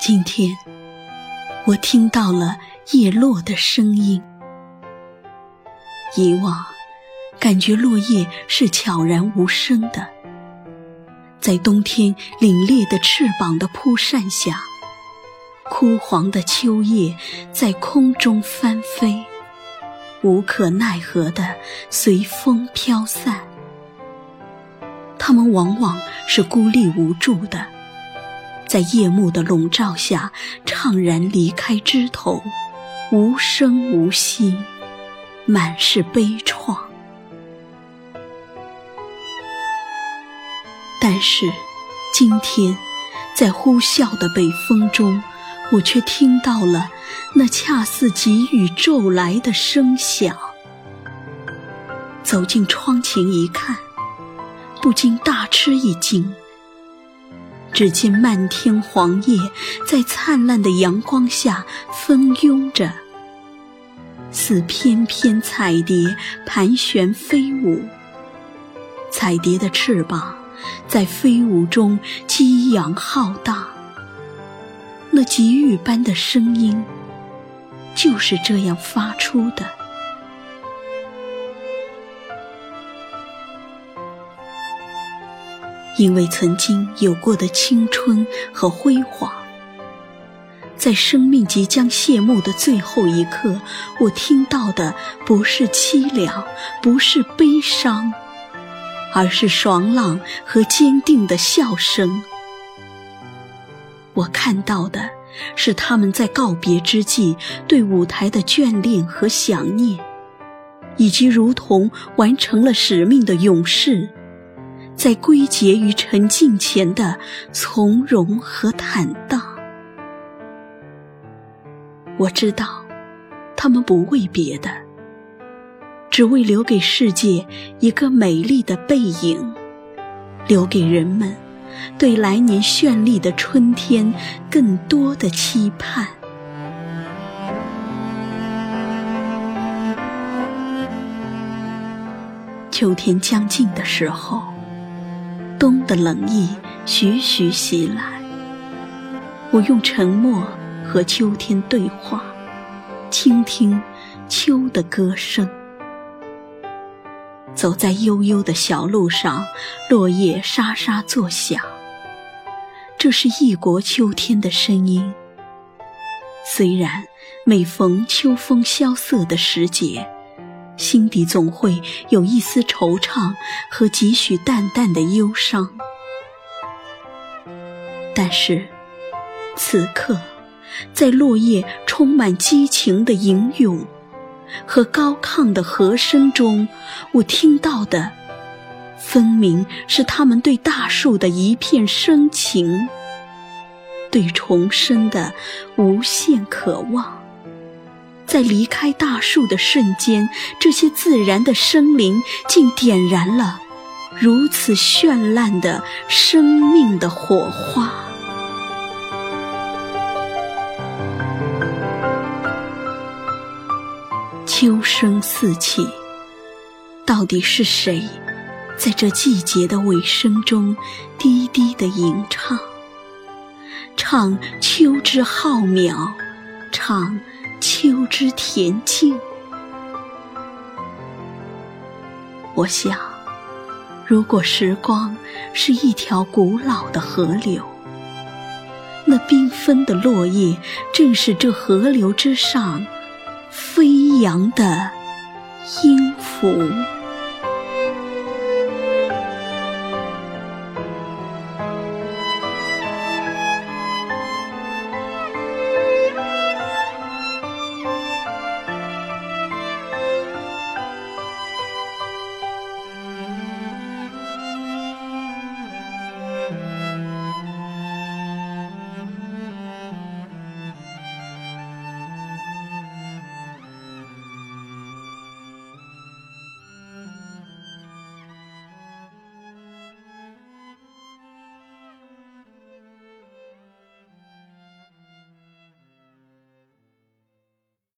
今天，我听到了叶落的声音。以往，感觉落叶是悄然无声的，在冬天凛冽的翅膀的扑扇下，枯黄的秋叶在空中翻飞，无可奈何的随风飘散。它们往往是孤立无助的。在夜幕的笼罩下，怅然离开枝头，无声无息，满是悲怆。但是，今天，在呼啸的北风中，我却听到了那恰似急雨骤来的声响。走进窗前一看，不禁大吃一惊。只见漫天黄叶在灿烂的阳光下蜂拥着，似翩翩彩蝶盘旋飞舞。彩蝶的翅膀在飞舞中激扬浩荡，那急雨般的声音就是这样发出的。因为曾经有过的青春和辉煌，在生命即将谢幕的最后一刻，我听到的不是凄凉，不是悲伤，而是爽朗和坚定的笑声。我看到的是他们在告别之际对舞台的眷恋和想念，以及如同完成了使命的勇士。在归结于沉静前的从容和坦荡，我知道，他们不为别的，只为留给世界一个美丽的背影，留给人们对来年绚丽的春天更多的期盼。秋天将近的时候。冬的冷意徐徐袭来，我用沉默和秋天对话，倾听秋的歌声。走在悠悠的小路上，落叶沙沙作响，这是异国秋天的声音。虽然每逢秋风萧瑟的时节。心底总会有一丝惆怅和几许淡淡的忧伤，但是此刻，在落叶充满激情的吟咏和高亢的和声中，我听到的，分明是他们对大树的一片深情，对重生的无限渴望。在离开大树的瞬间，这些自然的生灵竟点燃了如此绚烂的生命的火花。秋声四起，到底是谁在这季节的尾声中低低的吟唱？唱秋之浩渺，唱。秋之恬静，我想，如果时光是一条古老的河流，那缤纷的落叶正是这河流之上飞扬的音符。